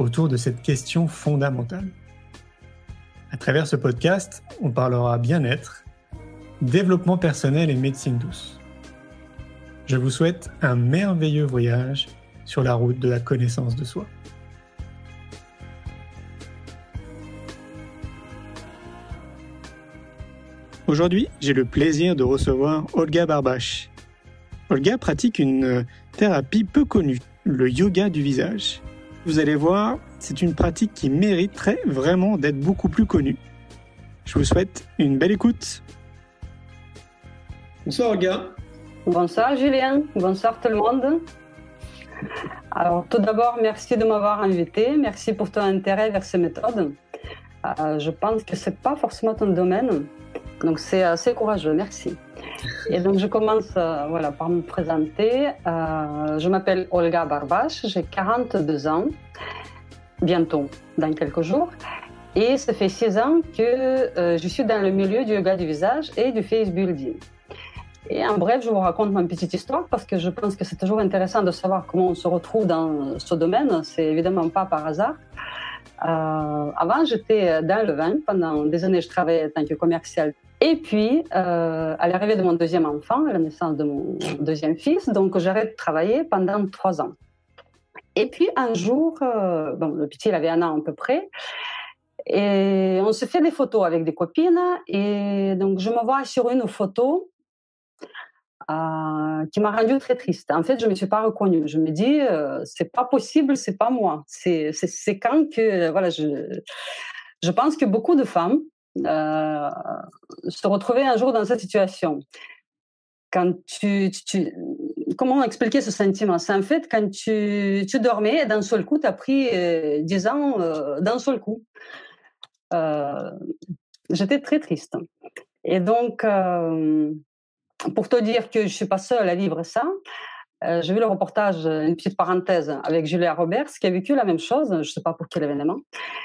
autour de cette question fondamentale. À travers ce podcast, on parlera bien-être, développement personnel et médecine douce. Je vous souhaite un merveilleux voyage sur la route de la connaissance de soi. Aujourd'hui, j'ai le plaisir de recevoir Olga Barbache. Olga pratique une thérapie peu connue, le yoga du visage. Vous allez voir, c'est une pratique qui mériterait vraiment d'être beaucoup plus connue. Je vous souhaite une belle écoute. Bonsoir Olga. Bonsoir Julien, bonsoir tout le monde. Alors tout d'abord, merci de m'avoir invité, merci pour ton intérêt vers ces méthodes. Euh, je pense que c'est pas forcément ton domaine, donc c'est assez courageux, merci. Et donc je commence euh, voilà, par me présenter. Euh, je m'appelle Olga Barbache, j'ai 42 ans, bientôt, dans quelques jours. Et ça fait six ans que euh, je suis dans le milieu du yoga du visage et du face building. Et en bref, je vous raconte ma petite histoire parce que je pense que c'est toujours intéressant de savoir comment on se retrouve dans ce domaine. C'est évidemment pas par hasard. Avant, j'étais dans le vin. Pendant des années, je travaillais en tant que commercial. Et puis, euh, à l'arrivée de mon deuxième enfant, à la naissance de mon deuxième fils, donc j'arrête de travailler pendant trois ans. Et puis, un jour, euh, le petit, il avait un an à peu près, et on se fait des photos avec des copines, et donc je me vois sur une photo euh, qui m'a rendue très triste. En fait, je me suis pas reconnue. Je me dis, euh, c'est pas possible, c'est pas moi. C'est quand que voilà, je je pense que beaucoup de femmes euh, se retrouvaient un jour dans cette situation. Comment expliquer ce sentiment? C'est en fait quand tu, tu dormais et d'un seul coup, tu as pris euh, 10 ans euh, d'un seul coup. Euh, J'étais très triste. Et donc, pour te dire que je suis pas seule à vivre ça, euh, j'ai vu le reportage, une petite parenthèse, avec Julia Roberts, qui a vécu la même chose, je ne sais pas pour quel événement.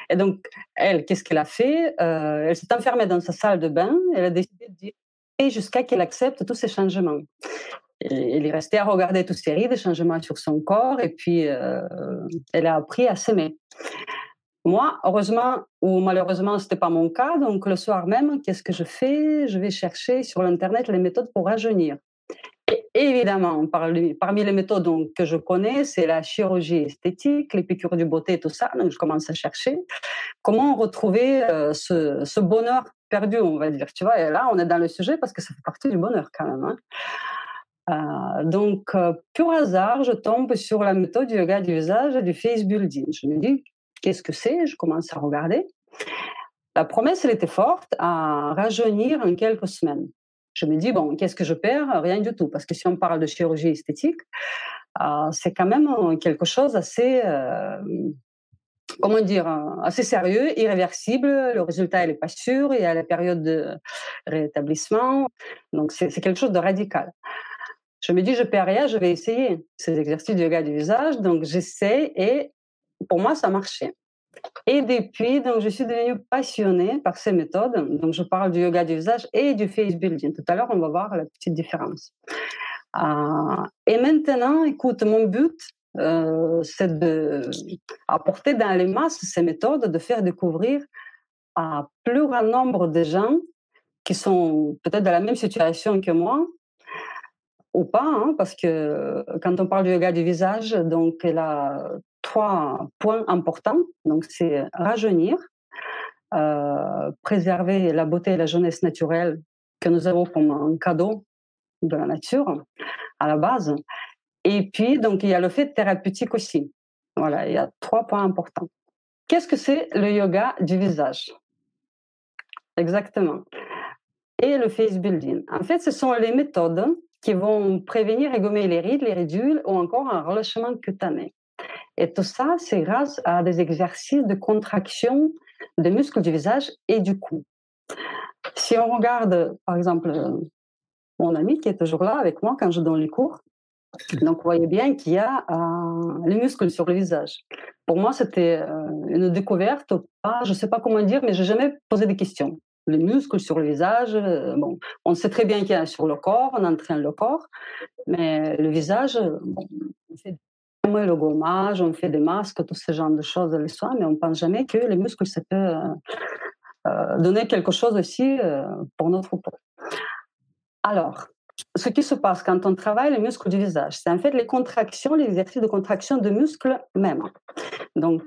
Et donc, elle, qu'est-ce qu'elle a fait? Euh, Elle s'est enfermée dans sa salle de bain, elle a décidé de dire jusqu'à qu'elle accepte tous ces changements. Et elle est restée à regarder toutes ces rides, des changements sur son corps, et puis euh, elle a appris à s'aimer. Moi, heureusement ou malheureusement, ce n'était pas mon cas. Donc, le soir même, qu'est-ce que je fais? Je vais chercher sur l'Internet les méthodes pour rajeunir. Et évidemment, parmi les méthodes que je connais, c'est la chirurgie esthétique, les piqûres du beauté, tout ça. Donc, je commence à chercher comment retrouver euh, ce, ce, bonheur perdu, on va dire. Tu vois, et là, on est dans le sujet parce que ça fait partie du bonheur quand même. Hein. Euh, donc, euh, pur hasard, je tombe sur la méthode du yoga du visage et du face building. Je me dis, qu'est-ce que c'est? Je commence à regarder. La promesse, elle était forte à rajeunir en quelques semaines je me dis, bon, qu'est-ce que je perds? Rien du tout. Parce que si on parle de chirurgie esthétique, euh, c'est quand même quelque chose assez, euh, comment dire, assez sérieux, irréversible. Le résultat, il n'est pas sûr. Il y a la période de rétablissement. Donc, c'est quelque chose de radical. Je me dis, je perds rien, je vais essayer ces exercices de yoga du visage. Donc, j'essaie et pour moi, ça marchait. Et depuis, donc, je suis devenue passionnée par ces méthodes. Donc, je parle du yoga du visage et du face building. Tout à l'heure, on va voir la petite différence. Euh, et maintenant, écoute, mon but, euh, c'est d'apporter dans les masses ces méthodes, de faire découvrir à plus grand nombre de gens qui sont peut-être dans la même situation que moi, ou pas, hein, parce que quand on parle du yoga du visage, donc il a trois points importants. Donc, c'est rajeunir, euh, préserver la beauté et la jeunesse naturelle que nous avons comme un cadeau de la nature à la base. Et puis, donc, il y a le fait thérapeutique aussi. Voilà, il y a trois points importants. Qu'est-ce que c'est le yoga du visage? Exactement. Et le face building. En fait, ce sont les méthodes qui vont prévenir et gommer les rides, les ridules ou encore un relâchement cutané. Et tout ça, c'est grâce à des exercices de contraction des muscles du visage et du cou. Si on regarde, par exemple, mon ami qui est toujours là avec moi quand je donne les cours, donc vous voyez bien qu'il y a euh, les muscles sur le visage. Pour moi, c'était euh, une découverte. Je ne sais pas comment dire, mais je n'ai jamais posé de questions. Les muscles sur le visage, euh, bon, on sait très bien qu'il y a sur le corps, on entraîne le corps, mais le visage, bon, le gommage, on fait des masques, tout ce genre de choses le soir, mais on ne pense jamais que les muscles, ça peut donner quelque chose aussi pour notre peau. Alors, ce qui se passe quand on travaille les muscles du visage, c'est en fait les contractions, les exercices de contraction de muscles même. Donc,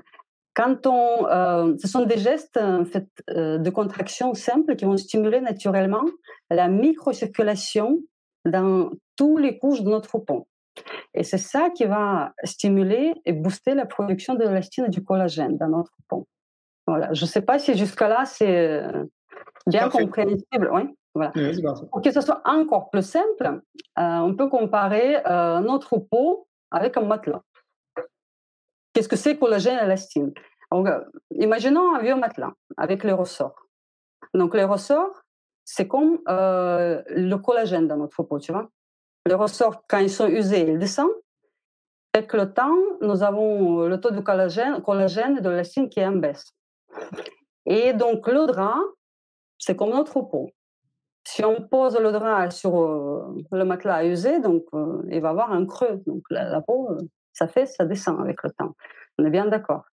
quand on, euh, ce sont des gestes en fait, euh, de contraction simples qui vont stimuler naturellement la microcirculation dans toutes les couches de notre peau. Et c'est ça qui va stimuler et booster la production de l'élastine et du collagène dans notre peau. Voilà. Je ne sais pas si jusque-là c'est euh, bien compréhensible. Oui. Voilà. Pour que ce soit encore plus simple, euh, on peut comparer euh, notre peau avec un matelas. Qu'est-ce que c'est collagène et élastine? Euh, Imaginons un vieux matelas avec les ressorts. Donc les ressorts, c'est comme le collagène dans notre peau, tu vois? Les ressorts, quand ils sont usés, ils descendent. Avec le temps, nous avons le taux de collagène, collagène de l'élastine qui est en baisse. Et donc le drap, c'est comme notre peau. Si on pose le drap sur euh, le matelas user, donc euh, il va avoir un creux. Donc la, peau, euh, ça fait, ça descend avec le temps. On est bien d'accord.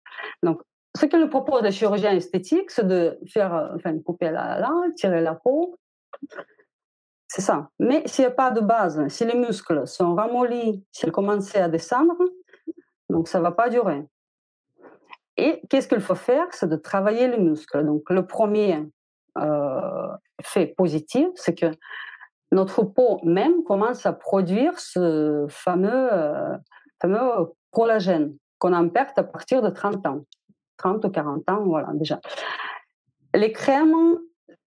Donc ce que nous propose le chirurgien esthétique, c'est de faire, enfin, couper là, là, tirer la peau. C'est ça. Mais s'il n'y a pas de base, si les muscles sont ramollis, s'ils commencent à descendre, donc ça ne va pas durer. Et qu'est-ce qu'il faut faire? C'est de travailler les muscles. Donc le premier, euh, fait positif, c'est que notre peau même commence à produire ce fameux, euh, fameux collagène qu'on en perd à partir de 30 ans. 30 ou 40 ans, voilà, déjà. Les crèmes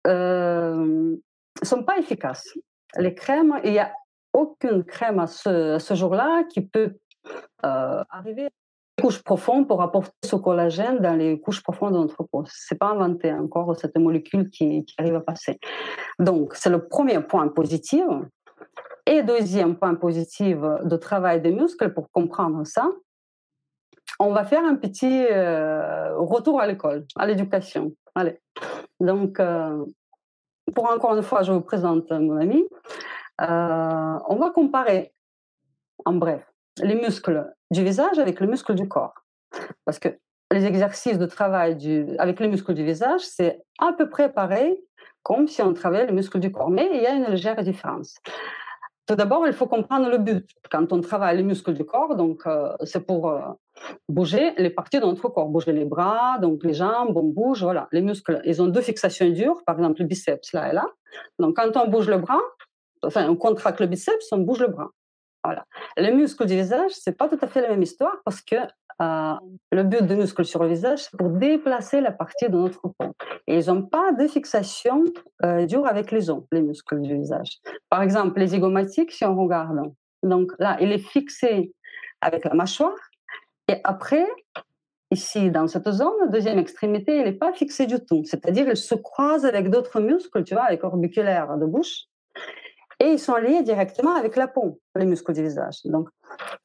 euh, sont pas efficaces. Les crèmes, il n'y a aucune crème à ce, jour-là qui peut euh, arriver couches profondes pour apporter ce collagène dans les couches profondes de notre peau. C'est pas inventé encore cette molécule qui, arrive à passer. Donc, c'est le premier point positif. Et deuxième point positif de travail des muscles pour comprendre ça, on va faire un petit euh, retour à l'école, à l'éducation. Allez. Donc, euh, pour encore une fois, je vous présente mon ami. Euh, on va comparer, en bref, les muscles du visage avec le muscle du corps. Parce que les exercices de travail avec les muscles du visage, c'est à peu près pareil comme si on travaillait les muscles du corps. Mais il y a une légère différence. Tout d'abord, il faut comprendre le but. Quand on travaille les muscles du corps, donc euh, c'est pour euh, bouger les parties de notre corps, bouger les bras, donc les jambes, on bouge, voilà. Les muscles, ils ont deux fixations dures, par exemple le biceps là et là. Donc quand on bouge le bras, enfin on contracte le biceps, on bouge le bras. Voilà. Les muscles du visage, c'est pas tout à fait la même histoire parce que euh, le but des muscles sur le visage, c'est pour déplacer la partie de notre peau. Et ils n'ont pas de fixation euh, dure avec les os, les muscles du visage. Par exemple, les zygomatiques, si on regarde, donc là, il est fixé avec la mâchoire. Et après, ici, dans cette zone, deuxième extrémité, il n'est pas fixé du tout. C'est-à-dire, il se croise avec d'autres muscles, tu vois, avec orbiculaire de bouche et ils sont liés directement avec la peau, les muscles du visage. Donc,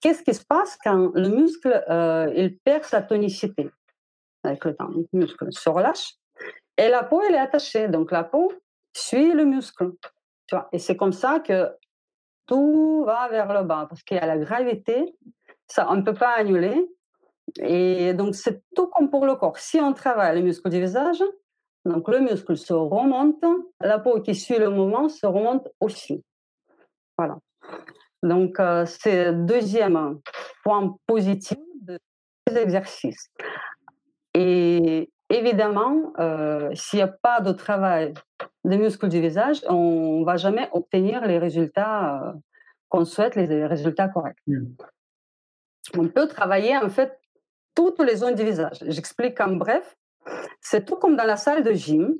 qu'est-ce qui se passe quand le muscle euh, il perd sa tonicité avec le temps? Le muscle se relâche et la peau elle est attachée. Donc la peau suit le muscle. Tu vois? Et c'est comme ça que tout va vers le bas parce qu'il y a la gravité. Ça, on ne peut pas annuler. Et donc, c'est tout comme pour le corps. Si on travaille les muscles du visage, donc le muscle se remonte, la peau qui suit le mouvement se remonte aussi. Voilà. Donc euh, c'est le deuxième point positif de ces exercices. Et évidemment, euh, s'il n'y a pas de travail des muscles du visage, on ne va jamais obtenir les résultats euh, qu'on souhaite, les résultats corrects. Mmh. On peut travailler en fait toutes les zones du visage. J'explique en bref. C'est tout comme dans la salle de gym.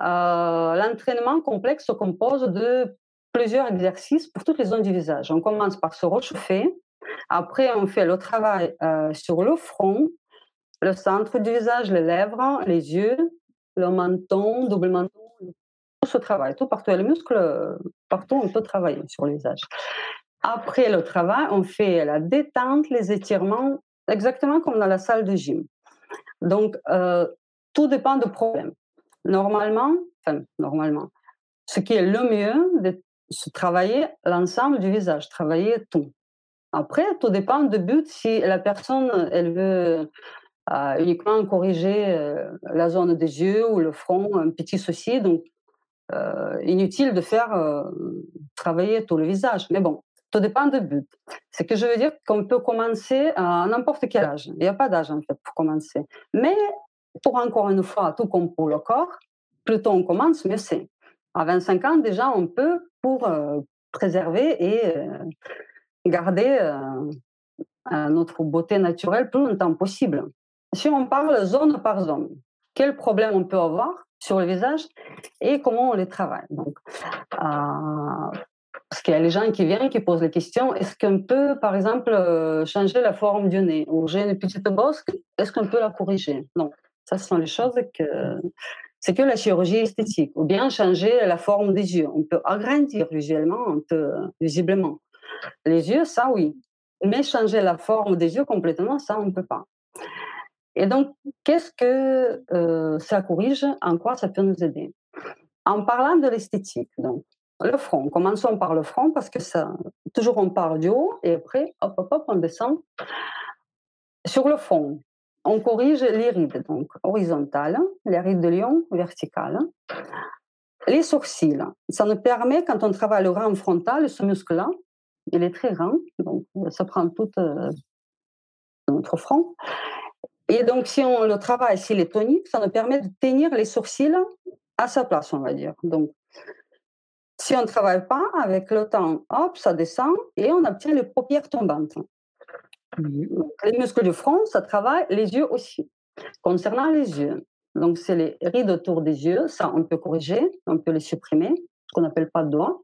Euh, l'entraînement complexe se compose de plusieurs exercices pour toutes les zones du visage. On commence par se réchauffer, Après, on fait le travail euh, sur le front, le centre du visage, les lèvres, les yeux, le menton, double menton. Tout ce travail, tout partout. Les muscles, partout, on peut travailler sur le visage. Après le travail, on fait la détente, les étirements, exactement comme dans la salle de gym. Donc, euh, tout dépend du problème. Normalement, enfin, normalement, ce qui est le mieux, de travailler l'ensemble du visage, travailler tout. Après, tout dépend du but. Si la personne, elle veut euh, uniquement corriger euh, la zone des yeux ou le front, un petit souci, donc inutile de faire travailler tout le visage. Mais bon, tout dépend du but. Ce que je veux dire qu'on peut commencer à n'importe quel âge. Il n'y a pas d'âge en fait pour commencer. Mais pour encore une fois, tout comme pour le corps, plus tôt on commence, mieux c'est. À 25 ans, déjà, on peut pour euh, préserver et euh, garder euh, notre beauté naturelle plus longtemps possible. Si on parle zone par zone, quel problème on peut avoir sur le visage et comment on les travaille? Parce qu'il y a les gens qui viennent qui posent la question est-ce qu'on peut, par exemple, euh, changer la forme du nez? Ou j'ai une petite bosse, est-ce qu'on peut la corriger? Non. Ça, ce sont les choses que. C'est que la chirurgie esthétique. Ou bien changer la forme des yeux. On peut agrandir visuellement, visiblement. Les yeux, ça, oui. Mais changer la forme des yeux complètement, ça, on ne peut pas. Et donc, qu'est-ce que euh, ça corrige? En quoi ça peut nous aider? En parlant de l'esthétique, donc, le front. Commençons par le front parce que ça, toujours on part du haut et après, hop, hop, hop, on descend. Sur le front, on corrige les rides, donc horizontales, les rides de lion verticales. Les sourcils, ça nous permet, quand on travaille le rang frontal, ce muscle-là, il est très grand, donc ça prend tout euh, notre front. Et donc, si on le travaille, s'il est tonique, ça nous permet de tenir les sourcils à sa place, on va dire. Donc, si on ne travaille pas, avec le temps, hop, ça descend et on obtient les paupières tombantes. les muscles du front, ça travaille les yeux aussi. Concernant les yeux, donc c'est les rides autour des yeux, ça on peut corriger, on peut les supprimer, ce qu'on n'appelle pas doigt.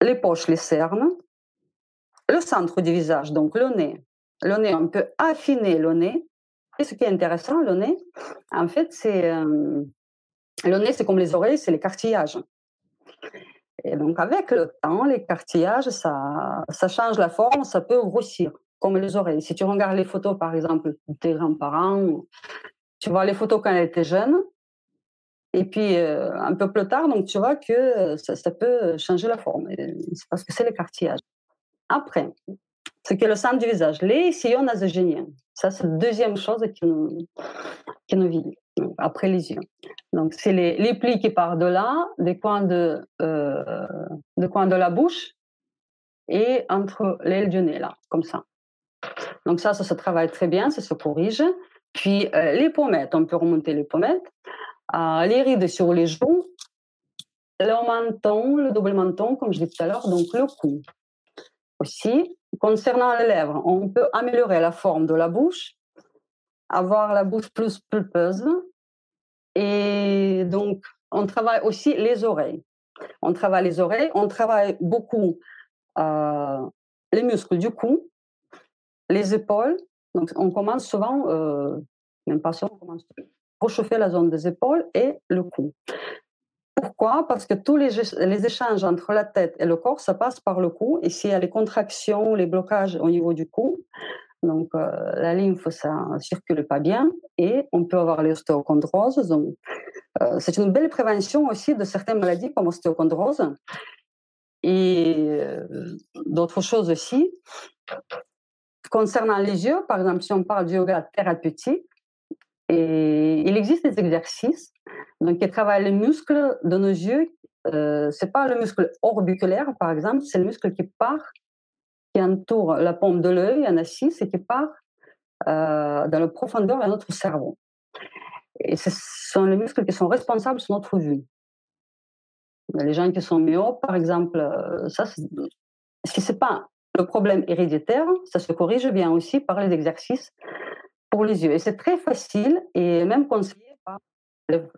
Les poches, les cernes. Le centre du visage, donc le nez. Le nez, on peut affiner le nez. Et ce qui est intéressant, le nez, en fait, c'est euh, le nez, c'est comme les oreilles, c'est les cartillages. Et donc, avec le temps, les cartillages, ça, ça change la forme, ça peut grossir, comme les oreilles. Si tu regardes les photos, par exemple, de tes grands-parents, tu vois les photos quand elle était jeune, et puis euh, un peu plus tard, donc tu vois que euh, ça, peut changer la forme. C'est parce que c'est les cartillages. Après, ce qui est le centre du visage, les sillons nasogéniens. Ça, c'est la deuxième chose qui nous, qui nous vit après les yeux. Donc, c'est les, plis qui partent de là, des coins de, euh, coins de la bouche et entre l'aile du nez, là, comme ça. Donc, ça, ça se travaille très bien, ça se corrige. Puis, euh, les pommettes, on peut remonter les pommettes. Euh, les rides sur les joues, le menton, le double menton, comme je disais tout à l'heure, donc le cou. Aussi, concernant les lèvres, on peut améliorer la forme de la bouche avoir la bouche plus pulpeuse. Et donc, on travaille aussi les oreilles. On travaille les oreilles, on travaille beaucoup euh, les muscles du cou, les épaules. Donc, on commence souvent, euh, même pas souvent, on commence chauffer la zone des épaules et le cou. Pourquoi? Parce que tous les, les, échanges entre la tête et le corps, ça passe par le cou. Et s'il y a les contractions, les blocages au niveau du cou, donc, euh, la lymphe, ça circule pas bien et on peut avoir l'ostéochondrose. Euh, c'est une belle prévention aussi de certaines maladies comme l'ostéochondrose et euh, d'autres choses aussi. Concernant les yeux, par exemple, si on parle du yoga thérapeutique, il existe des exercices donc, qui travaillent les muscles de nos yeux. Euh, c'est pas le muscle orbiculaire, par exemple, c'est le muscle qui part qui entoure la paume de l'œil, il y en a six, et qui part euh, dans la profondeur de notre cerveau. Et ce sont les muscles qui sont responsables de notre vue. Les gens qui sont myopes, par exemple, euh, si ce n'est pas le problème héréditaire, ça se corrige bien aussi par les exercices pour les yeux. Et c'est très facile et même conseillé par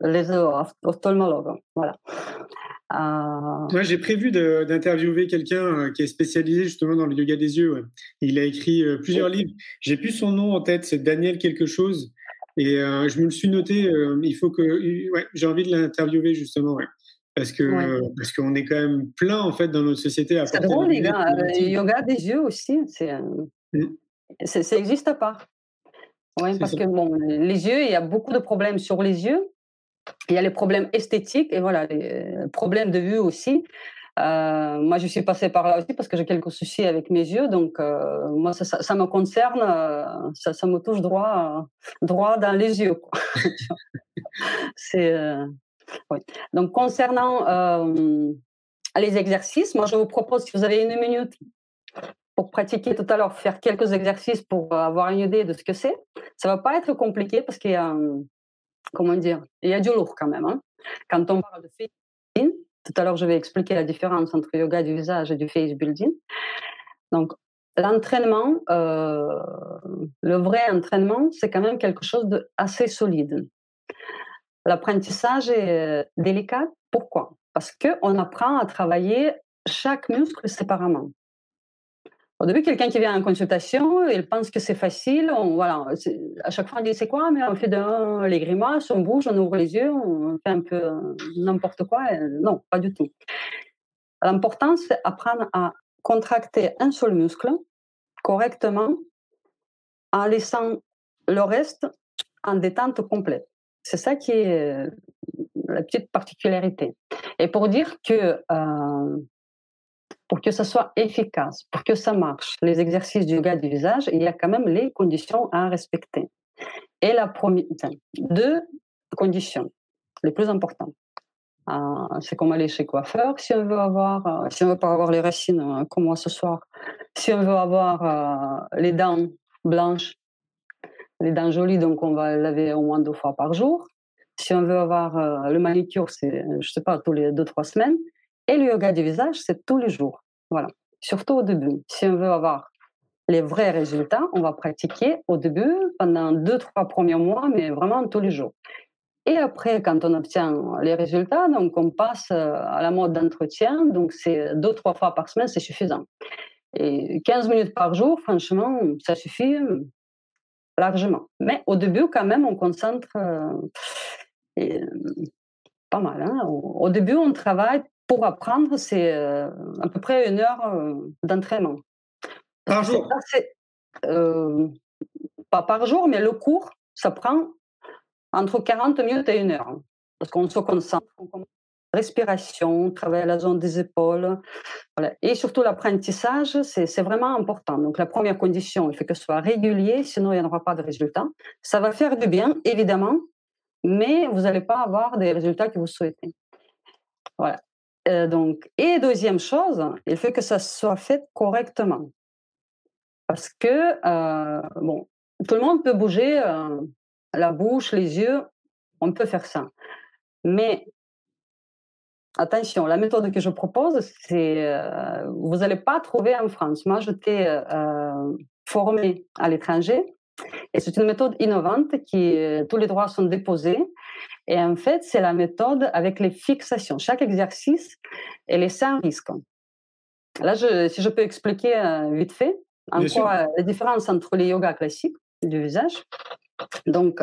les ophtalmologues. Voilà. Moi, j'ai prévu d'interviewer quelqu'un qui est spécialisé justement dans le yoga des yeux. Il a écrit plusieurs livres. J'ai plus son nom en tête, c'est Daniel quelque chose. Et je me le suis noté. il faut que, ouais, j'ai envie de l'interviewer justement. Ouais parce que parce qu'on est quand même plein en fait dans notre société à C'est drôle les gars, le yoga des yeux aussi, c'est mmh. ça n'existe pas. Oui, parce que bon, les yeux, il y a beaucoup de problèmes sur les yeux. Il y a les problèmes esthétiques et voilà, les problèmes de vue aussi. Euh, moi, je suis passée par là aussi parce que j'ai quelques soucis avec mes yeux. Donc, euh, moi, ça, me concerne, euh, ça, me touche droit, droit dans les yeux. C'est. Donc, concernant euh, les exercices, moi, je vous propose, si vous avez une minute pour pratiquer tout à l'heure, faire quelques exercices pour avoir une idée de ce que c'est. Ça va pas être compliqué parce qu'il y a, comment dire, il y a du lourd quand même. Hein. Quand on parle de face building, tout à l'heure, je vais expliquer la différence entre yoga du visage et du face building. Donc, l'entraînement, euh, le vrai entraînement, c'est quand même quelque chose d'assez solide. L'apprentissage est euh, délicat. Pourquoi? Parce qu'on apprend à travailler chaque muscle séparément. Au début, quelqu'un qui vient en consultation, il pense que c'est facile. Voilà, à chaque fois, on dit c'est quoi? Mais on fait les grimaces, on bouge, on ouvre les yeux, on fait un peu n'importe quoi. non, pas du tout. L'important, c'est apprendre à contracter un seul muscle correctement en laissant le reste en détente complète. C'est ça qui est euh, la petite particularité. Et pour dire que euh, pour que ça soit efficace, pour que ça marche, les exercices du yoga du visage, il y a quand même les conditions à respecter. Et la première, deux conditions les plus importantes. Euh, c'est comme aller chez coiffeur si on veut avoir, si on veut pas avoir les racines comme moi ce soir, si on veut avoir les dents blanches les dents jolies, donc on va laver au moins deux fois par jour. Si on veut avoir euh, le manicure, c'est, je sais pas, tous les deux, trois semaines. Et le yoga du visage, c'est tous les jours. Voilà. Surtout au début. Si on veut avoir les vrais résultats, on va pratiquer au début pendant deux, trois premiers mois, mais vraiment tous les jours. Et après, quand on obtient les résultats, donc on passe euh, à la mode d'entretien, donc c'est deux, trois fois par semaine, c'est suffisant. Et 15 minutes par jour, franchement, ça suffit largement. Mais au début, quand même, on concentre euh, euh, pas mal. Hein. Au, début, on travaille pour apprendre, c'est euh, à peu près une heure d'entraînement. Par jour? Pas par jour, mais le cours, ça prend entre 40 minutes et une heure. Hein. Parce qu'on se concentre, on respiration, travailler à la zone des épaules. Et surtout l'apprentissage, c'est vraiment important. Donc la première condition, il faut que ce soit régulier, sinon il n'y aura pas de résultat. Ça va faire du bien, évidemment, mais vous n'allez pas avoir des résultats que vous souhaitez. Voilà. Euh, donc, et deuxième chose, il faut que ça soit fait correctement. Parce que, euh, bon, tout le monde peut bouger euh, la bouche, les yeux, on peut faire ça. Mais attention, la méthode que je propose, c'est euh, vous n'allez pas trouver en France. Moi, j'étais formée à l'étranger et c'est une méthode innovante qui euh, tous les droits sont déposés. Et en fait, c'est la méthode avec les fixations. Chaque exercice, elle est sans risque. Là, je, si je peux expliquer vite fait en quoi la différence entre les yogas classiques du visage. Donc,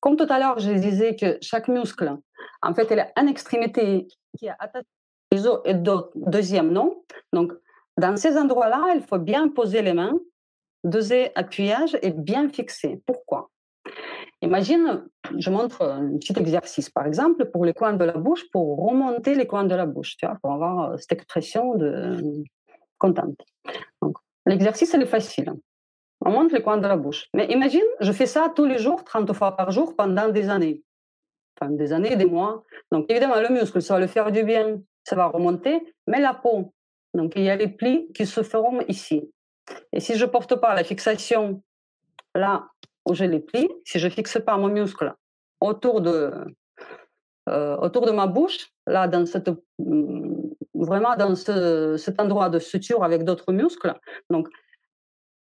comme tout à l'heure, je disais que chaque muscle, en fait, il a une extrémité qui est attachée les os et d'autres, deuxième non. Donc, dans ces endroits-là, il faut bien poser les mains, doser appuyage et bien fixer. Pourquoi? Imagine, je montre un petit exercice, par exemple, pour les coins de la bouche, pour remonter les coins de la bouche, tu vois, pour avoir cette expression de contente. Donc, l'exercice, il est facile. On monte les coins de la bouche. Mais imagine, je fais ça tous les jours, 30 fois par jour, pendant des années des années, des mois. Donc évidemment, le muscle, ça va le faire du bien, ça va remonter, mais la peau, donc il y a les plis qui se feront ici. Et si je ne porte pas la fixation là où j'ai les plis, si je ne fixe pas mon muscle autour de, euh, autour de ma bouche, là, dans cette, mm, vraiment dans ce, cet endroit de suture avec d'autres muscles, donc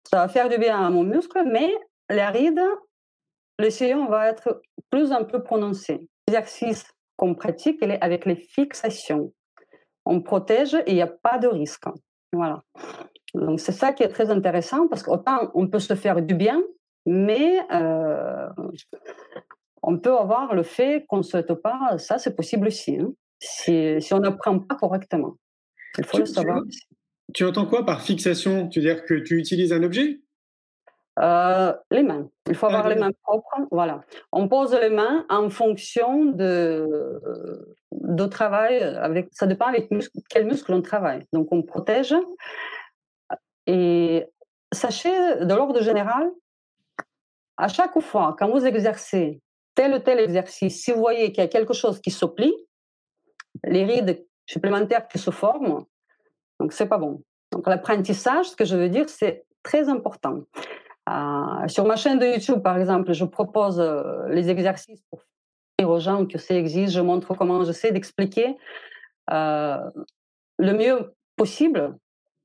ça va faire du bien à mon muscle, mais les rides le sillon va être plus en plus prononcé. L'exercice qu'on pratique, elle est avec les fixations. On protège et il n'y a pas de risque. Voilà. Donc c'est ça qui est très intéressant parce qu'autant on peut se faire du bien, mais euh, on peut avoir le fait qu'on ne souhaite pas, ça c'est possible aussi, hein, si, si, on n'apprend pas correctement. Il faut tu, le savoir. Tu, tu entends quoi par fixation? Tu veux dire que tu utilises un objet? Euh, les mains. Il faut avoir les mains propres. Voilà. On pose les mains en fonction de, de travail. Avec, ça dépend avec muscle, quel muscle on travaille. Donc, on protège. Et sachez, de l'ordre général, à chaque fois, quand vous exercez tel ou tel exercice, si vous voyez qu'il y a quelque chose qui se plie, les rides supplémentaires qui se forment, donc c'est pas bon. Donc l'apprentissage, ce que je veux dire, c'est très important. Euh, sur ma chaîne de YouTube, par exemple, je propose euh, les exercices pour dire aux gens que ça existe. Je montre comment j'essaie d'expliquer euh, le mieux possible.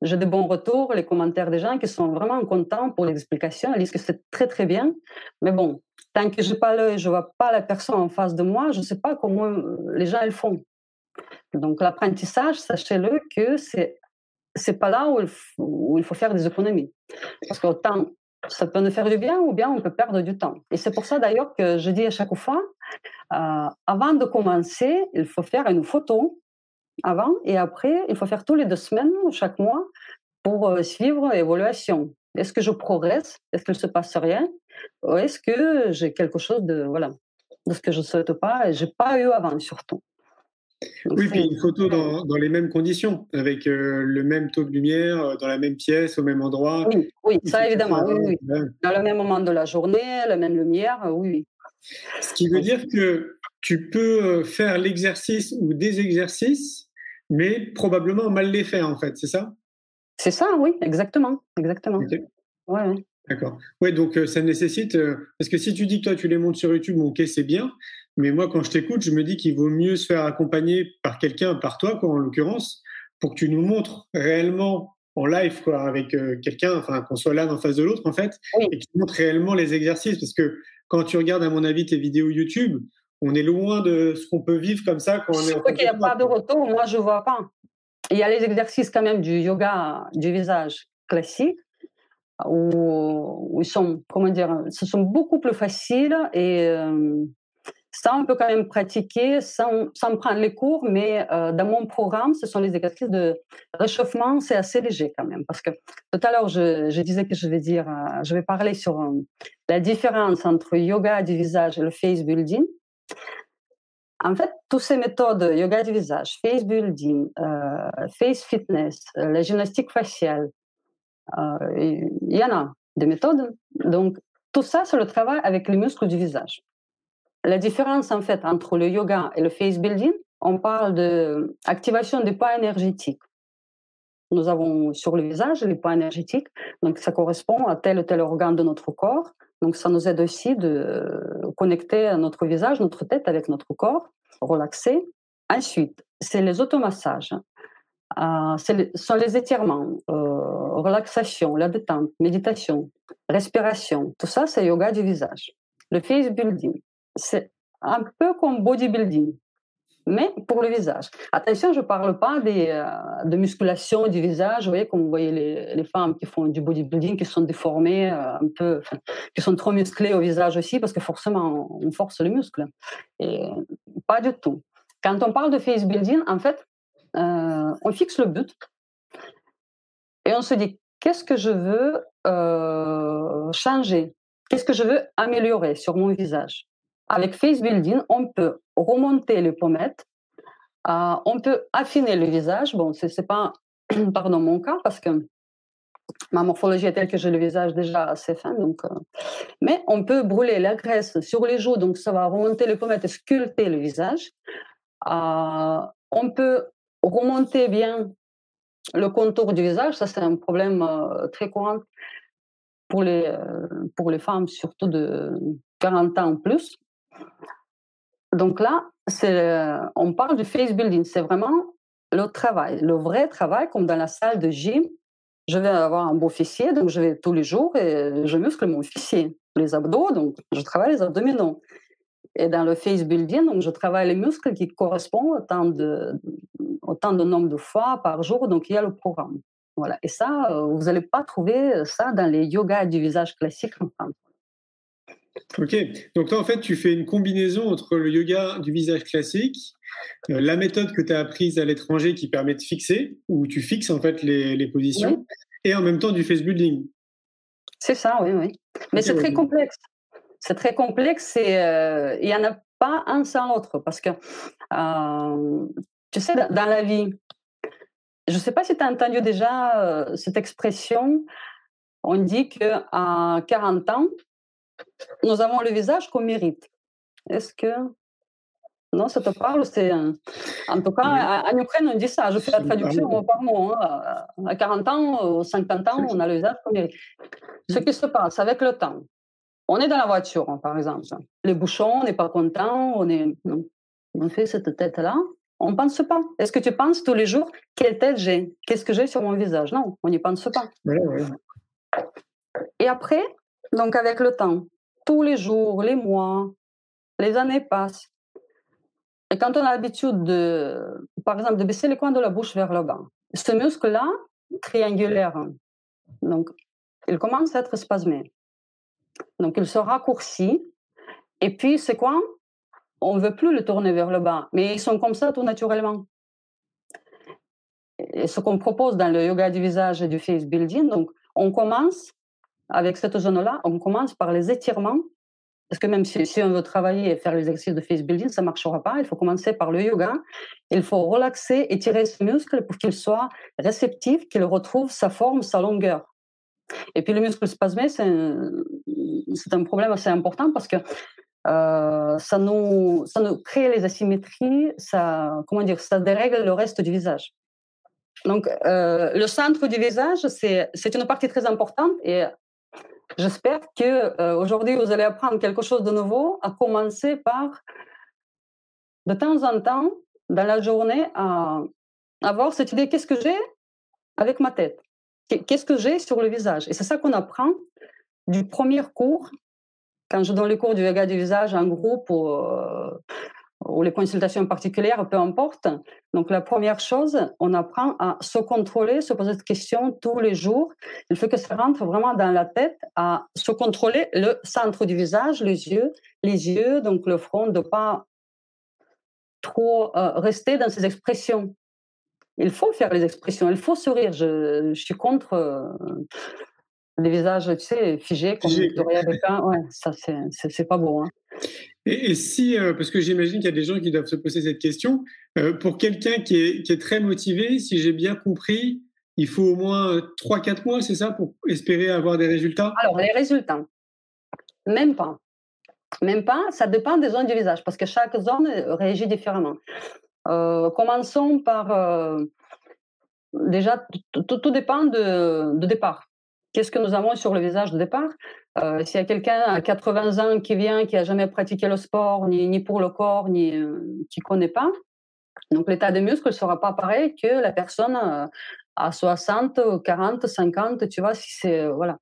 J'ai des bons retours, les commentaires des gens qui sont vraiment contents pour l'explication. Ils disent que c'est très très bien. Mais bon, tant que je pas l'œil, je vois pas la personne en face de moi, je ne sais pas comment les gens le font. Donc l'apprentissage, sachez-le que c'est c'est pas là où il, faut, faire des économies. Parce qu'autant ça peut nous faire du bien ou bien on peut perdre du temps. Et c'est pour ça d'ailleurs que je dis à chaque fois, euh, avant de commencer, il faut faire une photo avant et après, il faut faire tous les deux semaines, chaque mois, pour euh, suivre l'évaluation. Est-ce que je progresse? Est-ce qu'il ne se passe rien? Ou est-ce que j'ai quelque chose de, voilà, de ce que je ne souhaite pas et je n'ai pas eu avant surtout oui, puis une photo dans, dans, les mêmes conditions, avec euh, le même taux de lumière, euh, dans la même pièce, au même endroit. Oui, oui ça évidemment, oui, oui. Dans le même moment de la journée, la même lumière, oui. Ce qui veut dire que tu peux faire l'exercice ou des exercices, mais probablement mal les faire, en fait, c'est ça? C'est ça, oui, exactement. exactement. Okay. Ouais, ouais. D'accord. Ouais, donc ça nécessite. parce que si tu dis que toi, tu les montes sur YouTube, ok, c'est bien. Mais moi, quand je t'écoute, je me dis qu'il vaut mieux se faire accompagner par quelqu'un, par toi, quoi, en l'occurrence, pour que tu nous montres réellement en live, quoi, avec euh, quelqu'un, enfin, qu'on soit là en face de l'autre, en fait, oui. et que tu montres réellement les exercices. Parce que quand tu regardes, à mon avis, tes vidéos YouTube, on est loin de ce qu'on peut vivre comme ça quand on est en qu'il n'y a pas de retour, moi, je ne vois pas. Il y a les exercices quand même du yoga du visage classique, où, où ils sont, comment dire, ce sont beaucoup plus faciles et euh, ça, on peut quand même pratiquer sans, sans prendre les cours, mais euh, dans mon programme, ce sont les exercices de réchauffement, c'est assez léger quand même. Parce que tout à l'heure, je, je, disais que je vais dire, euh, je vais parler sur la différence entre yoga du visage et le face building. En fait, toutes ces méthodes, yoga du visage, face building, euh, face fitness, la gymnastique faciale, il y en a des méthodes. Donc, tout ça, c'est le travail avec les muscles du visage. La différence en fait entre le yoga et le face building, on parle d'activation des points énergétiques. Nous avons sur le visage les points énergétiques, donc ça correspond à tel ou tel organe de notre corps. Donc ça nous aide aussi de connecter notre visage, notre tête avec notre corps, relaxer. Ensuite, c'est les automassages. Euh, sont les étirements, euh, relaxation, la détente, méditation, respiration. Tout ça, c'est yoga du visage. Le face building, c'est un peu comme bodybuilding, mais pour le visage. Attention, je ne parle pas des, euh, de musculation du visage. Vous voyez, comme vous voyez les, les femmes qui font du bodybuilding, qui sont déformées, euh, un peu, qui sont trop musclées au visage aussi, parce que forcément, on force les muscles. Et pas du tout. Quand on parle de face building, en fait, euh, on fixe le but et on se dit qu'est-ce que je veux changer? Qu'est-ce que je veux améliorer sur mon visage? Avec Face Building, on peut remonter les pommettes, euh, on peut affiner le visage. Bon, ce n'est pas pardon, mon cas parce que ma morphologie est telle que j'ai le visage déjà assez fin. Donc, euh, mais on peut brûler la graisse sur les joues, donc ça va remonter les pommettes et sculpter le visage. Euh, on peut remonter bien le contour du visage, ça c'est un problème très courant pour les, pour les femmes, surtout de 40 ans en plus. Donc là, on parle du face building. C'est vraiment le travail, le vrai travail, comme dans la salle de gym. Je vais avoir un beau fessier, donc je vais tous les jours et je muscle mon fessier. Les abdos, donc je travaille les abdominaux. Et dans le face building, donc je travaille les muscles qui correspondent autant de, de nombre de fois par jour. Donc il y a le programme. Voilà. Et ça, euh, vous n'allez pas trouver ça dans les yogas du visage classiques en France. Ok, donc toi en fait tu fais une combinaison entre le yoga du visage classique, euh, la méthode que tu as apprise à l'étranger qui permet de fixer, où tu fixes en fait les, les positions, et en même temps du face building. C'est ça, oui, oui. Mais c'est très complexe. C'est très complexe et euh, il n'y en a pas un sans l'autre parce que, euh, tu sais, dans la vie, je ne sais pas si tu as entendu déjà cette expression, on dit qu'à 40 ans, nous avons le visage qu'on mérite. Est-ce que. Non, ça te parle? C'est En tout cas, en Ukraine, on dit ça. Je fais la traduction mot par mot. Hein. À 40 ans ou 50 ans, on a le visage qu'on mérite. Ce qui se passe avec le temps, on est dans la voiture, hein, par exemple. Les bouchons, on n'est pas content, on, est... on fait cette tête-là. On ne pense pas. Est-ce que tu penses tous les jours quelle tête j'ai? Qu'est-ce que j'ai sur mon visage? Non, on n'y pense pas. Et après, donc avec le temps, tous les jours, les mois, les années passent. Et quand on a l'habitude de, par exemple, de baisser les coins de la bouche vers le bas, ce muscle-là, triangulaire, donc il commence à être spasmé. Donc il se raccourcit. Et puis c'est quoi? On ne veut plus le tourner vers le bas, mais ils sont comme ça tout naturellement. Et ce qu'on propose dans le yoga du visage et du face building, donc on commence avec cette zone-là, on commence par les étirements. Parce que même si, on veut travailler et faire les exercices de face building, ça ne marchera pas. Il faut commencer par le yoga. Il faut relaxer, étirer ce muscle pour qu'il soit réceptif, qu'il retrouve sa forme, sa longueur. Et puis le muscle spasmé, c'est un, problème assez important parce que euh, ça, nous, ça nous crée les asymétries, ça, comment dire, ça dérègle le reste du visage. Donc, euh, le centre du visage, c'est une partie très importante et J'espère que euh, aujourd'hui vous allez apprendre quelque chose de nouveau, à commencer par de temps en temps dans la journée à avoir cette idée qu'est-ce que j'ai avec ma tête, qu'est-ce que j'ai sur le visage? Et c'est ça qu'on apprend du premier cours quand je donne les cours du yoga du visage en groupe ou, ou les consultations particulières, peu importe. Donc la première chose, on apprend à se contrôler, se poser des questions tous les jours. Il faut que ça rentre vraiment dans la tête, à se contrôler le centre du visage, les yeux, les yeux, donc le front, de pas trop euh, rester dans ces expressions. Il faut faire les expressions, il faut sourire. Je, je suis contre euh, les visages, tu sais, figés comme Victoria Beckham. Ouais, ça, c'est pas beau. Hein. Et, si, euh, parce que j'imagine qu'il y a des gens qui doivent se poser cette question, euh, pour quelqu'un qui est, très motivé, si j'ai bien compris, il faut au moins 3-4 mois, c'est ça, pour espérer avoir des résultats? Alors, les résultats, même pas. Même pas, ça dépend des zones du visage, parce que chaque zone réagit différemment. Euh, commençons par... déjà, tout, dépend de, de départ qu'est-ce que nous avons sur le visage de départ? Euh, S'il y a quelqu'un à 80 ans qui vient, qui n'a jamais pratiqué le sport, ni, pour le corps, ni euh, qui connaît pas, donc l'état des muscles ne sera pas pareil que la personne euh, à 60, 40, 50, tu vois, si c'est... voilà.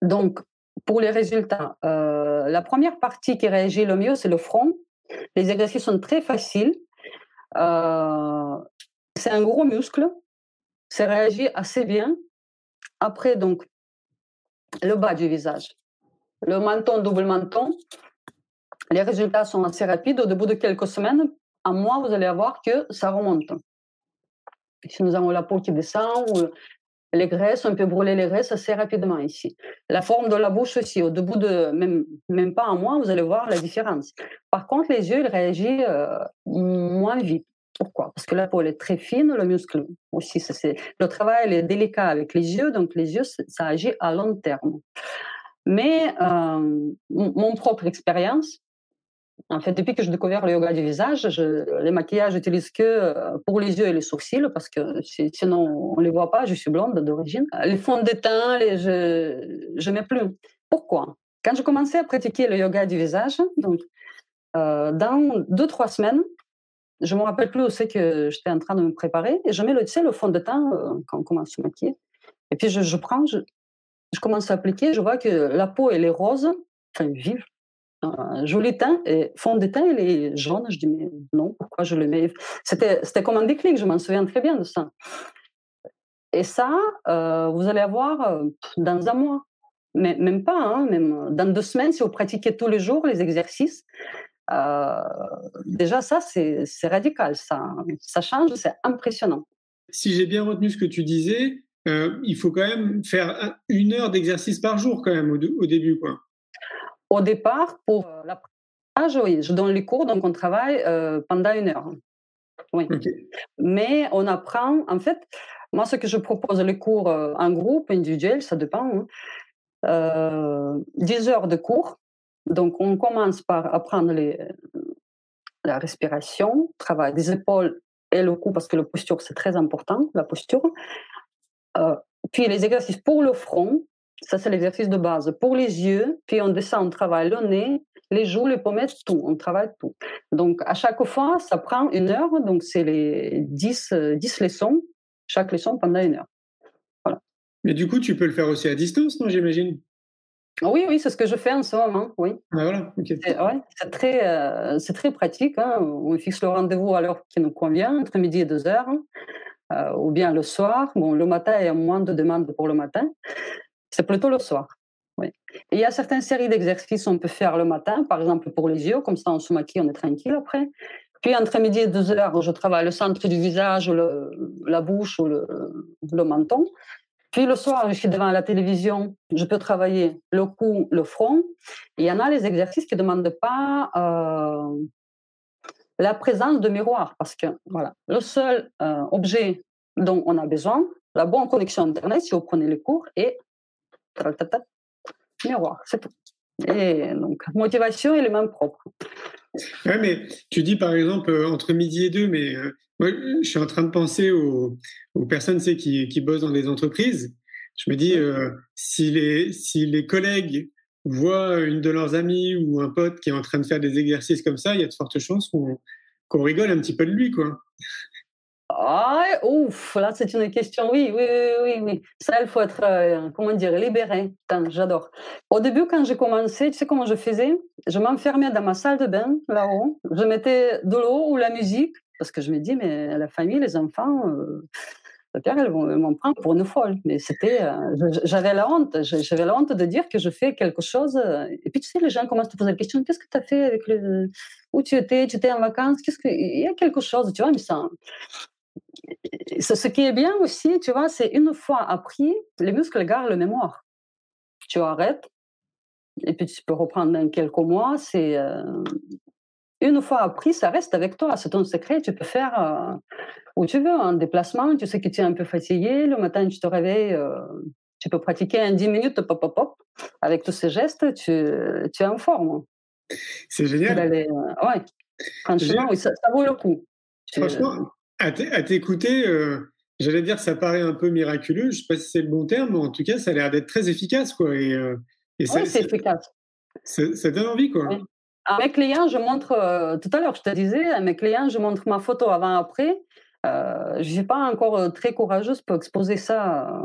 Donc, pour les résultats, la première partie qui réagit le mieux, c'est le front. Les exercices sont très faciles. c'est un gros muscle. Ça réagit assez bien. Après, donc, le bas du visage. Le menton, double menton. Les résultats sont assez rapides. Au bout de quelques semaines, un mois, vous allez voir que ça remonte. Si nous avons la peau qui descend ou les graisses, on peut brûler les graisses assez rapidement ici. La forme de la bouche aussi, au bout de même, même pas un mois, vous allez voir la différence. Par contre, les yeux, ils réagissent euh, moins vite. Pourquoi? Parce que la peau est très fine, le muscle aussi. le travail est délicat avec les yeux, donc les yeux, ça agit à long terme. Mais euh, mon propre expérience, en fait, depuis que j'ai découvert le yoga du visage, je, les maquillages, j'utilise que euh, pour les yeux et les sourcils parce que sinon on les voit pas. Je suis blonde d'origine. Les fonds de teint, les, je je mets plus. Pourquoi? Quand je commençais à pratiquer le yoga du visage, donc euh, dans deux trois semaines, je me rappelle plus c'est que j'étais en train de me préparer et je mets le, tu sais, le fond de teint euh, quand on commence à se maquiller. Et puis je, prends, je, commence à appliquer, je vois que la peau elle est rose, enfin vive. un joli teint et fond de teint, il est jaune. Je dis, mais non, pourquoi je le mets? C'était, comme un déclic, je m'en souviens très bien de ça. Et ça, euh, vous allez avoir euh, dans un mois, mais même pas, hein, même dans deux semaines, si vous pratiquez tous les jours les exercices. Euh, déjà, ça, c'est, radical, ça, ça change, c'est impressionnant. Si j'ai bien retenu ce que tu disais, il faut quand même faire une heure d'exercice par jour quand même au, au début, quoi. Au départ, pour l'apprentissage, oui, je donne les cours, donc on travaille pendant une heure. Oui. Mais on apprend, en fait, moi, ce que je propose, les cours en groupe, individuel, ça dépend. Hein. 10 heures de cours. Donc, on commence par apprendre les, la respiration, travail des épaules et le cou, parce que la posture, c'est très important, la posture. puis les exercices pour le front, ça, c'est l'exercice de base. Pour les yeux, puis on descend, on travaille le nez, les joues, les pommettes, tout. On travaille tout. Donc, à chaque fois, ça prend une heure. Donc, c'est les 10, 10 leçons, chaque leçon pendant une heure. Mais du coup, tu peux le faire aussi à distance, non, j'imagine? Oui, oui, c'est ce que je fais en ce moment, oui. Ah, voilà, C'est très, euh, c'est très pratique. Hein. On fixe le rendez-vous à l'heure qui nous convient, entre midi et deux heures, euh, ou bien le soir. Bon, le matin, il y a moins de demandes pour le matin. C'est plutôt le soir. Oui. il y a certaines séries d'exercices qu'on peut faire le matin, par exemple pour les yeux, comme ça on se maquille, on est tranquille après. Puis entre midi et deux heures, je travaille le centre du visage, le, la bouche ou le, le, menton. Puis le soir, je suis devant la télévision, je peux travailler le cou, le front. il y en a les exercices qui ne demandent pas euh, la présence de miroir, parce que voilà, le seul euh, objet dont on a besoin, la bonne connexion Internet, si vous prenez les cours, est miroir, c'est tout. Et donc, motivation et les mains propres. Ouais, mais tu dis par exemple euh, entre midi et deux, mais moi, je suis en train de penser aux, aux personnes c'est, qui, qui, bossent dans des entreprises. Je me dis, euh, si, les, si les collègues voient une de leurs amies ou un pote qui est en train de faire des exercices comme ça, il y a de fortes chances qu'on, qu'on rigole un petit peu de lui, quoi. Ah, ouf, là c'est une question. Oui, oui, oui, oui. Ça, il faut être, euh, comment dire, libéré. J'adore. Au début, quand j'ai commencé, tu sais comment je faisais? Je m'enfermais dans ma salle de bain, là-haut. Je mettais de l'eau ou la musique, parce que je me dis, mais la famille, les enfants, euh, Pierre, elles vont m'en prendre pour une folle. Mais c'était, euh, j'avais la honte. J'avais la honte de dire que je fais quelque chose. Euh, et puis, tu sais, les gens commencent à te poser la question qu'est-ce que tu as fait avec le. Où tu étais Tu étais en vacances Qu'est-ce que... Il y a quelque chose, tu vois, mais ça ce qui est bien aussi, tu vois, c'est une fois appris, les muscles gardent la mémoire. Tu arrêtes, et puis tu peux reprendre dans quelques mois. C'est euh, une fois appris, ça reste avec toi. C'est ton secret. Tu peux faire euh, où tu veux, un déplacement. Tu sais que tu es un peu fatigué. Le matin, tu te réveilles. Euh, tu peux pratiquer en 10 minutes, pop, pop, pop. Avec tous ces gestes, tu, tu es en forme. C'est génial. ouais. Franchement, oui, ça, vaut le coup. Franchement, à t'écouter, euh, j'allais dire ça paraît un peu miraculeux, je ne sais pas si c'est le bon terme, mais en tout cas, ça a l'air d'être très efficace. Quoi, et, euh, oui, c'est efficace. Ça, donne envie. Quoi. À mes clients, je montre, euh, tout à l'heure, je te disais, à mes clients, je montre ma photo avant-après. je ne suis pas encore très courageuse pour exposer ça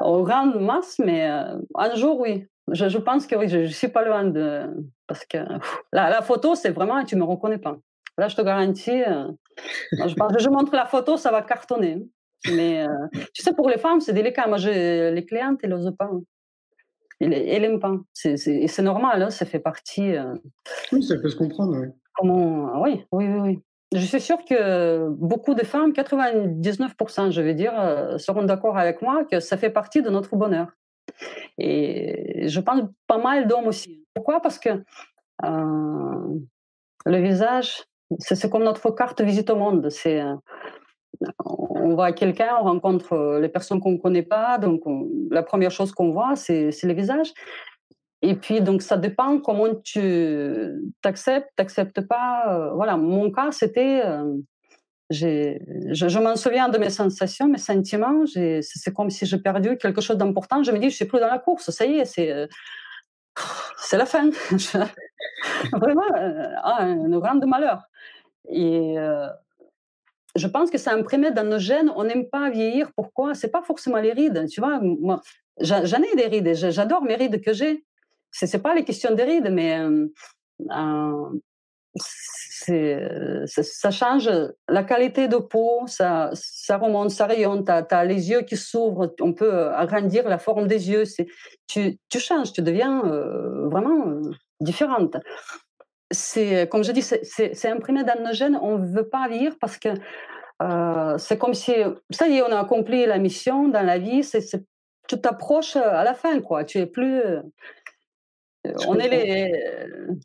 aux grandes masses, mais un jour, oui. Je, pense que oui, je ne suis pas loin de. Parce que la, photo, c'est vraiment, tu ne me reconnais pas. Là, je te garantis, euh, je, je, montre la photo, ça va cartonner. Mais euh, tu sais, pour les femmes, c'est délicat. Moi, les clientes, elles n'osent pas. Elles n'aiment pas. C'est normal, hein, ça fait partie. Euh, oui, ça peut se comprendre. Comment, oui, oui, oui, oui. Je suis sûre que beaucoup de femmes, 99%, je vais dire, seront d'accord avec moi que ça fait partie de notre bonheur. Et je pense pas mal d'hommes aussi. Pourquoi? Parce que le visage, c'est comme notre carte visite au monde. C'est euh, on voit quelqu'un, on rencontre euh, les personnes qu'on ne connaît pas, donc la première chose qu'on voit, c'est le visage. Et puis, donc, ça dépend comment tu t'acceptes, t'acceptes pas. Euh, voilà, mon cas, c'était. je, je m'en souviens de mes sensations, mes sentiments. C'est comme si j'ai perdu quelque chose d'important. Je me dis, je suis plus dans la course. Ça y est, c'est c'est la fin. Vraiment, ah, un grand malheur. Et euh, je pense que ça imprimé dans nos gènes. On n'aime pas vieillir. Pourquoi? C'est pas forcément les rides. Tu vois, moi, j'en ai des rides. J'adore mes rides que j'ai. C'est n'est pas les questions de rides, mais ça change la qualité de peau, ça, ça remonte, ça rayonne, tu as, les yeux qui s'ouvrent, on peut agrandir la forme des yeux, tu changes, tu deviens vraiment différente. C'est, comme je dis, c'est imprimé dans nos gènes, on ne veut pas lire parce que c'est comme si, ça y est, on a accompli la mission dans la vie, c'est, tu t'approches à la fin, quoi. Tu es plus. on est les.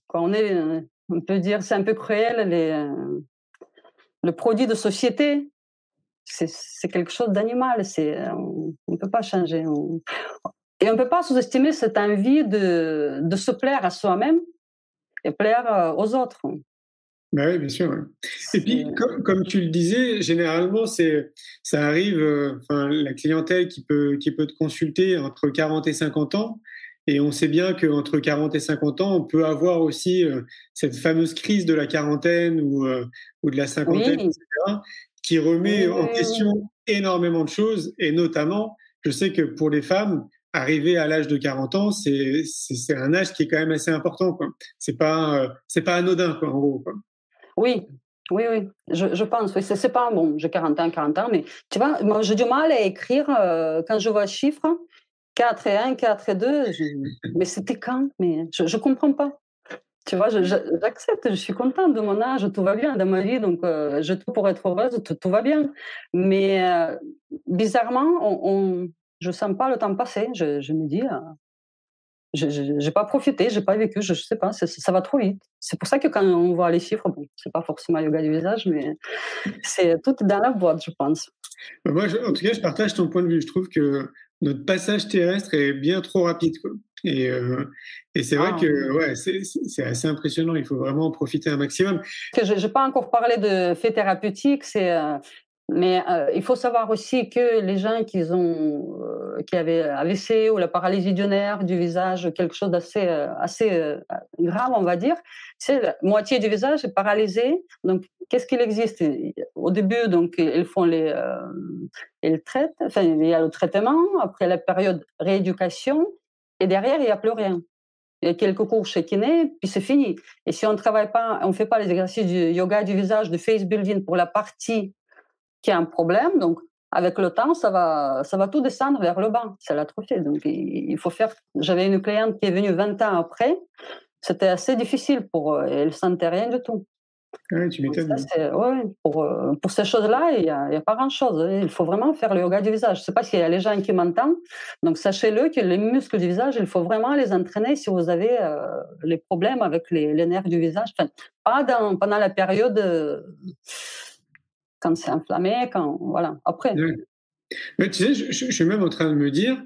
Quoi, on est on peut dire, c'est un peu cruel, les, euh, le produit de société, c'est quelque chose d'animal, on ne peut pas changer. et on ne peut pas sous-estimer cette envie de, de, se plaire à soi-même et plaire euh, aux autres. Bah oui, bien sûr. Et puis, comme, comme, tu le disais, généralement, c'est, ça arrive, euh, enfin, la clientèle qui peut, qui peut te consulter entre 40 et 50 ans, et on sait bien qu'entre 40 et 50 ans, on peut avoir aussi euh, cette fameuse crise de la quarantaine ou, euh, ou de la cinquantaine, etc., qui remet en question énormément de choses. Et notamment, je sais que pour les femmes, arriver à l'âge de 40 ans, c'est, un âge qui est quand même assez important. Quoi. C'est pas, euh, pas anodin, en gros. Oui, oui, oui, je, pense. Oui, c'est, pas bon. J'ai 40 ans, 40 ans, mais tu vois, moi, j'ai du mal à écrire quand je vois ce chiffre 4 et 1, 4 et 2. mais c'était quand? Mais je ne comprends pas. Tu vois, j'accepte, je, suis contente de mon âge, tout va bien dans ma vie, donc euh, je tout pour être heureuse, tout, va bien. Mais euh, bizarrement, on, je sens pas le temps passer. Je, me dis, euh, je n'ai pas profité, je n'ai pas vécu, je ne sais pas, ça va trop vite. C'est pour ça que quand on voit les chiffres, bon, ce n'est pas forcément yoga du visage, mais c'est tout dans la boîte, je pense. Bah, moi, en tout cas, je partage ton point de vue. Je trouve que notre passage terrestre est bien trop rapide. Quoi. Et, euh, et c'est vrai ah. que ouais, c'est assez impressionnant. Il faut vraiment en profiter un maximum. Je n'ai pas encore parlé de faits thérapeutiques. C'est euh, mais euh, il faut savoir aussi que les gens qui, ont, euh, qui avaient AVC ou la paralysie du nerf, du visage, quelque chose d'assez euh, assez grave, on va dire, c'est la moitié du visage est paralysé. Donc, qu'est-ce qu'il existe? Au début, donc, ils font les, ils traitent. Enfin, il y a le traitement. Après la période rééducation, et derrière, il n'y a plus rien. Il y a quelques cours chez kiné, puis c'est fini. Et si on ne travaille pas, on ne fait pas les exercices du yoga du visage, de face building pour la partie qui a un problème. Donc, avec le temps, ça va, ça va tout descendre vers le bas. C'est l'atrophie. Donc, il faut faire. J'avais une cliente qui est venue 20 ans après. C'était assez difficile pour eux. Elle sentait rien du tout. Oui, tu m'étonnes. Ouais, pour, euh, pour ces choses-là, il n'y a, a, pas grand-chose. Il faut vraiment faire le yoga du visage. Je ne sais pas s'il y a les gens qui m'entendent. Donc, sachez-le que les muscles du visage, il faut vraiment les entraîner si vous avez euh, les problèmes avec les, les, nerfs du visage. Enfin, pas dans, pendant la période. Euh, quand c'est inflammé, quand voilà. Après. Mais tu sais, je, suis même en train de me dire,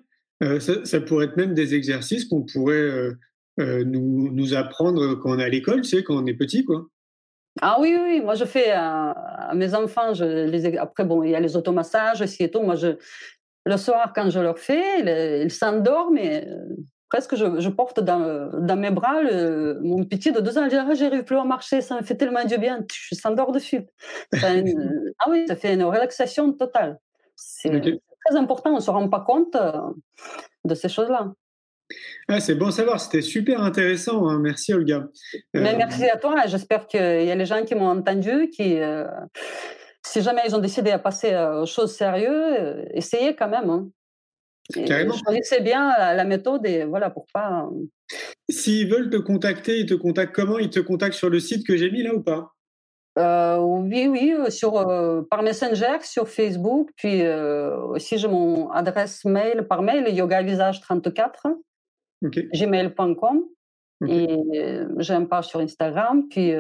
euh, ça, pourrait être même des exercices qu'on pourrait euh, euh, nous, nous, apprendre quand on est à l'école, tu sais, quand on est petit, quoi. Ah oui, oui, moi je fais à, mes enfants, je les, après bon, il y a les automassages et tout. Moi, je, le soir, quand je leur fais, ils s'endorment et presque je, porte dans, dans, mes bras mon petit de deux ans. Je dis, ah, j'arrive plus à marcher, ça me fait tellement du bien. Je s'endors de suite. ah oui, ça fait une relaxation totale. C'est très important, on ne se rend pas compte euh, de ces choses-là. Ah, c'est bon à savoir, c'était super intéressant. Hein. Merci Olga. Euh, merci à toi. J'espère qu'il y a les gens qui m'ont entendu, qui, euh, si jamais ils ont décidé à passer aux choses sérieuses, essayez quand même. Hein. Choisissez bien la, méthode et voilà pour pas. Euh, S'ils veulent te contacter, ils te contactent comment Ils te contactent sur le site que j'ai mis là ou pas? Euh, oui, oui, euh, sur, par Messenger, sur Facebook, puis aussi j'ai mon adresse mail par mail, yogavisage34, gmail.com, et j'ai un page sur Instagram, puis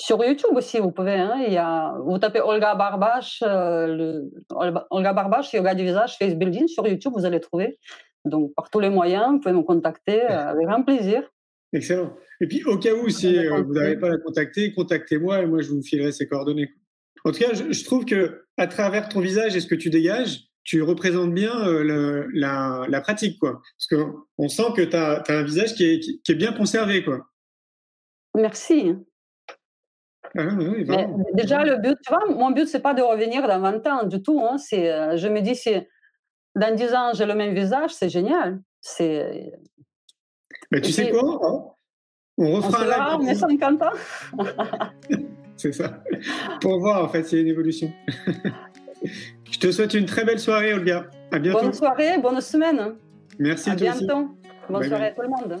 sur YouTube aussi, vous pouvez. Hein, il y a, vous tapez Olga Barbache, euh, le, Olga Barbache, yoga du visage, face building. Sur YouTube, vous allez trouver. Donc, par tous les moyens, vous pouvez me contacter euh, avec grand plaisir. Excellent. Et puis, au cas où, si euh, vous n'arrivez pas à la contacter, contactez-moi et moi, je vous filerai ses coordonnées. En tout cas, je, trouve que à travers ton visage et ce que tu dégages, tu représentes bien la, la, pratique, quoi. Parce qu'on sent que tu as, un visage qui est, qui est bien conservé, quoi. Merci. Ah déjà, le but, tu vois, mon but, c'est pas de revenir dans 20 ans du tout. Hein, c'est, euh, je me dis, si dans 10 ans, j'ai le même visage, c'est génial. C'est, Mais tu sais quoi hein? On refera on un live. On est 50 ans. C'est ça. Pour voir, en fait, s'il y a une évolution. Je te souhaite une très belle soirée, Olga. À bientôt. Bonne soirée, bonne semaine. Merci. À bientôt. Bonne soirée à tout le monde.